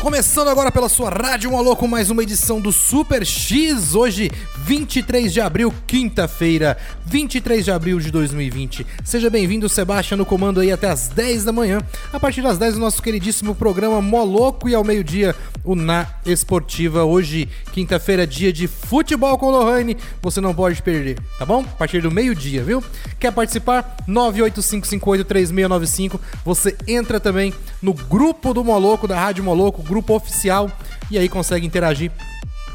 Começando agora pela sua Rádio Maluco, mais uma edição do Super X. Hoje, 23 de abril, quinta-feira, 23 de abril de 2020. Seja bem-vindo, Sebastião, no comando aí até as 10 da manhã. A partir das 10, o nosso queridíssimo programa Moloco e ao meio-dia, o Na Esportiva. Hoje, quinta-feira, dia de futebol com Lohane. Você não pode perder, tá bom? A partir do meio-dia, viu? Quer participar? 985583695. Você entra também no grupo do Moloco, da Rádio Moloco, grupo oficial, e aí consegue interagir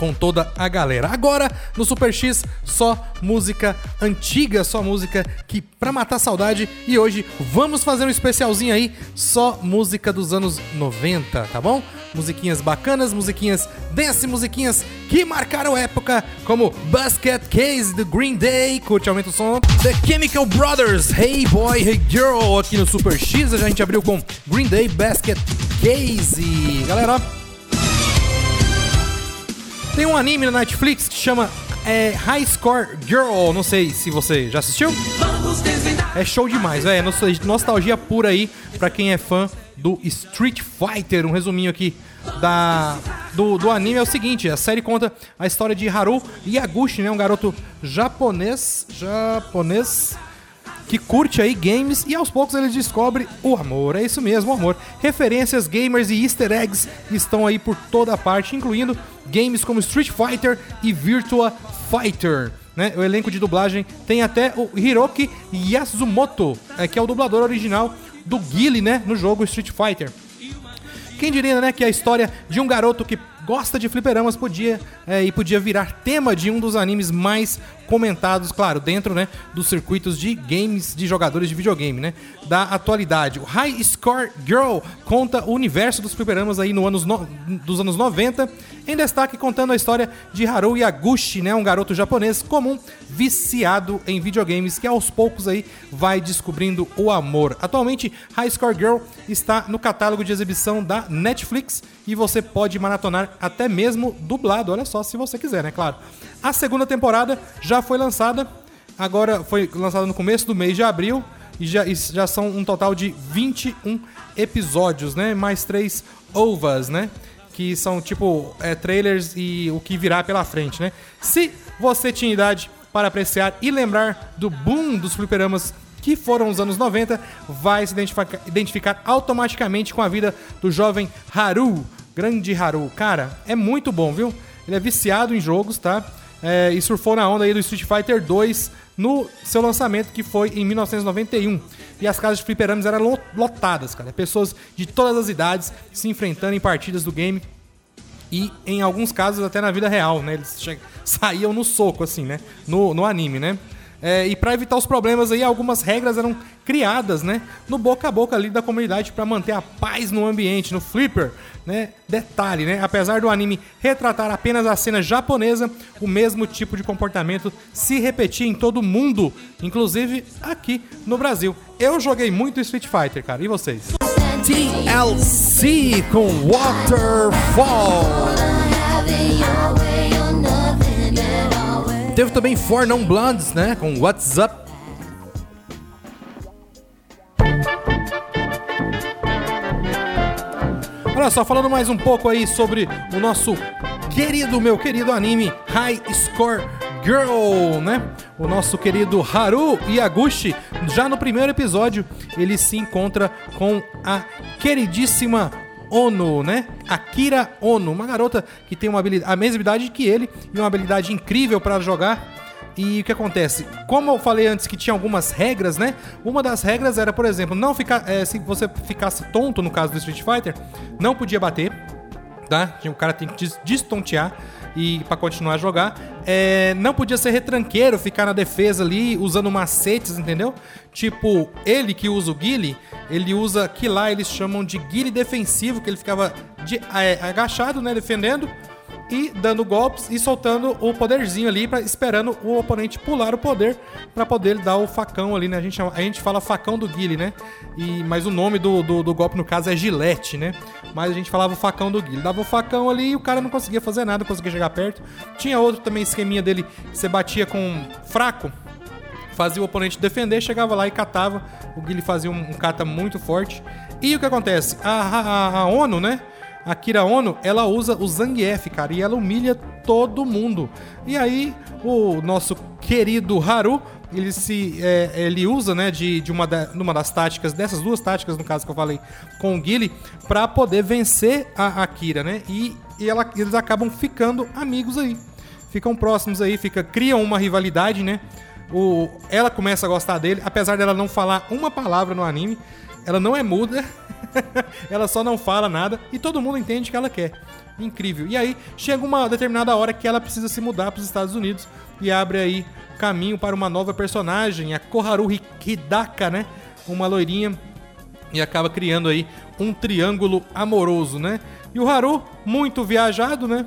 com toda a galera. Agora, no Super X, só música antiga, só música que pra matar saudade. E hoje vamos fazer um especialzinho aí, só música dos anos 90, tá bom? Musiquinhas bacanas, musiquinhas dance, musiquinhas que marcaram época, como Basket Case do Green Day, curte, aumenta o som. The Chemical Brothers, Hey Boy, Hey Girl, aqui no Super X. A gente abriu com Green Day, Basket Case. Galera, tem um anime na Netflix que chama é, High Score Girl. Não sei se você já assistiu. É show demais, é nostalgia pura aí pra quem é fã do Street Fighter. Um resuminho aqui da do, do anime é o seguinte: a série conta a história de Haru Yaguchi, né, um garoto japonês, japonês que curte aí games e aos poucos ele descobre o amor. É isso mesmo, o amor. Referências, gamers e easter eggs estão aí por toda parte, incluindo games como Street Fighter e Virtua Fighter. Né? O elenco de dublagem tem até o Hiroki Yasumoto, é, que é o dublador original do Guile, né, no jogo Street Fighter. Quem diria, né, que a história de um garoto que gosta de fliperamas podia é, e podia virar tema de um dos animes mais comentados, claro, dentro, né, dos circuitos de games de jogadores de videogame, né, da atualidade. O High Score Girl conta o universo dos fliperamas aí no anos no, dos anos 90, em destaque contando a história de Haru Yaguchi, né, um garoto japonês comum viciado em videogames que aos poucos aí vai descobrindo o amor. Atualmente, High Score Girl está no catálogo de exibição da Netflix e você pode maratonar até mesmo dublado, olha só, se você quiser, né, claro. A segunda temporada já foi lançada, agora foi lançada no começo do mês de abril e já, e já são um total de 21 episódios, né, mais três ovas, né, que são tipo é, trailers e o que virá pela frente, né. Se você tinha idade para apreciar e lembrar do boom dos fliperamas que foram os anos 90, vai se identificar, identificar automaticamente com a vida do jovem Haru, grande Haru. Cara, é muito bom, viu? Ele é viciado em jogos, tá? É, e surfou na onda aí do Street Fighter 2 no seu lançamento, que foi em 1991. E as casas de fliperamas eram lo- lotadas, cara. Pessoas de todas as idades se enfrentando em partidas do game e em alguns casos até na vida real, né? Eles saíam no soco, assim, né? No, no anime, né? É, e para evitar os problemas aí, algumas regras eram criadas, né? No boca a boca ali da comunidade para manter a paz no ambiente, no flipper, né? Detalhe, né? Apesar do anime retratar apenas a cena japonesa, o mesmo tipo de comportamento se repetia em todo o mundo, inclusive aqui no Brasil. Eu joguei muito Street Fighter, cara. E vocês? TLC com Waterfall. Teve também Four Non Blondes, né? Com What's Up. Olha só, falando mais um pouco aí sobre o nosso querido, meu querido anime High Score Girl, né? O nosso querido Haru Yaguchi, já no primeiro episódio, ele se encontra com a queridíssima Ono, né? Akira Ono, uma garota que tem uma habilidade, a mesma idade que ele e uma habilidade incrível para jogar. E o que acontece? Como eu falei antes que tinha algumas regras, né? Uma das regras era, por exemplo, não ficar. É, se você ficasse tonto no caso do Street Fighter, não podia bater, tá? O cara tem que destontear e para continuar a jogar. É, não podia ser retranqueiro, ficar na defesa ali usando macetes, entendeu? Tipo, ele que usa o guile, ele usa que lá eles chamam de guile defensivo, que ele ficava de, é, agachado, né, defendendo e dando golpes e soltando o poderzinho ali, pra, esperando o oponente pular o poder para poder dar o facão ali, né? A gente, a gente fala facão do Guile, né? E, mas o nome do, do, do, golpe, no caso, é gilete, né? Mas a gente falava o facão do Guile. Dava o facão ali e o cara não conseguia fazer nada, não conseguia chegar perto. Tinha outro também esqueminha dele, que você batia com fraco, fazia o oponente defender, chegava lá e catava. O Guile fazia um, um cata muito forte. E o que acontece? A, a, a ONU, né? A Kira Ono, ela usa o Zangief, cara, e ela humilha todo mundo. E aí, o nosso querido Haru, ele se é, ele usa, né, de, de uma, da, uma das táticas, dessas duas táticas, no caso que eu falei, com o Guile, para poder vencer a Akira, né? E, e ela, eles acabam ficando amigos aí. Ficam próximos aí, fica, criam uma rivalidade, né? O, ela começa a gostar dele, apesar dela não falar uma palavra no anime. Ela não é muda, ela só não fala nada e todo mundo entende que ela quer. Incrível. E aí chega uma determinada hora que ela precisa se mudar para os Estados Unidos e abre aí caminho para uma nova personagem, a Koharu Hidaka, né? Uma loirinha e acaba criando aí um triângulo amoroso, né? E o Haru, muito viajado, né?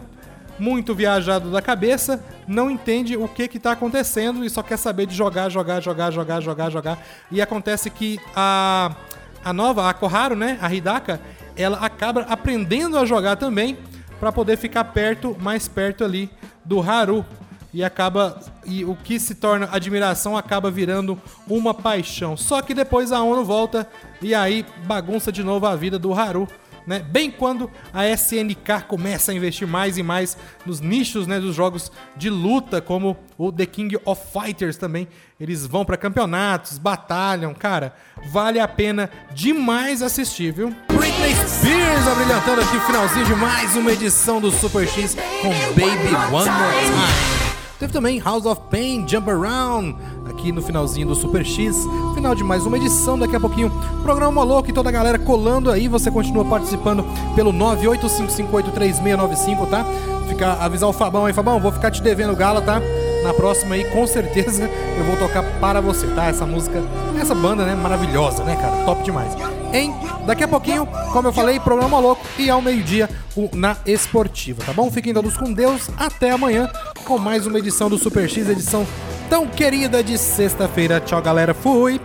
Muito viajado da cabeça, não entende o que que tá acontecendo e só quer saber de jogar, jogar, jogar, jogar, jogar, jogar. E acontece que a a nova, a Koharu, né, a Hidaka, ela acaba aprendendo a jogar também para poder ficar perto, mais perto ali do Haru. E acaba e o que se torna admiração acaba virando uma paixão. Só que depois a ONU volta e aí bagunça de novo a vida do Haru né? Bem quando a SNK começa a investir mais e mais nos nichos, né, dos jogos de luta, como o The King of Fighters também. Eles vão para campeonatos, batalham, cara, vale a pena demais assistir, viu? Britney Spears abrilhantando aqui o finalzinho de mais uma edição do Super X com Baby One More Time. Teve também House of Pain, Jump Around, aqui no finalzinho do Super X. Final de mais uma edição, daqui a pouquinho. Programa louco e toda a galera colando aí. Você continua participando pelo 985583695, tá? Ficar, avisar o Fabão aí, Fabão, vou ficar te devendo gala, tá? Na próxima aí, com certeza, eu vou tocar para você, tá? Essa música, essa banda, né? Maravilhosa, né, cara? Top demais. Em daqui a pouquinho, como eu falei, programa louco e ao meio-dia na Esportiva, tá bom? Fiquem todos com Deus. Até amanhã com mais uma edição do Super X, edição tão querida de sexta-feira. Tchau, galera. Fui!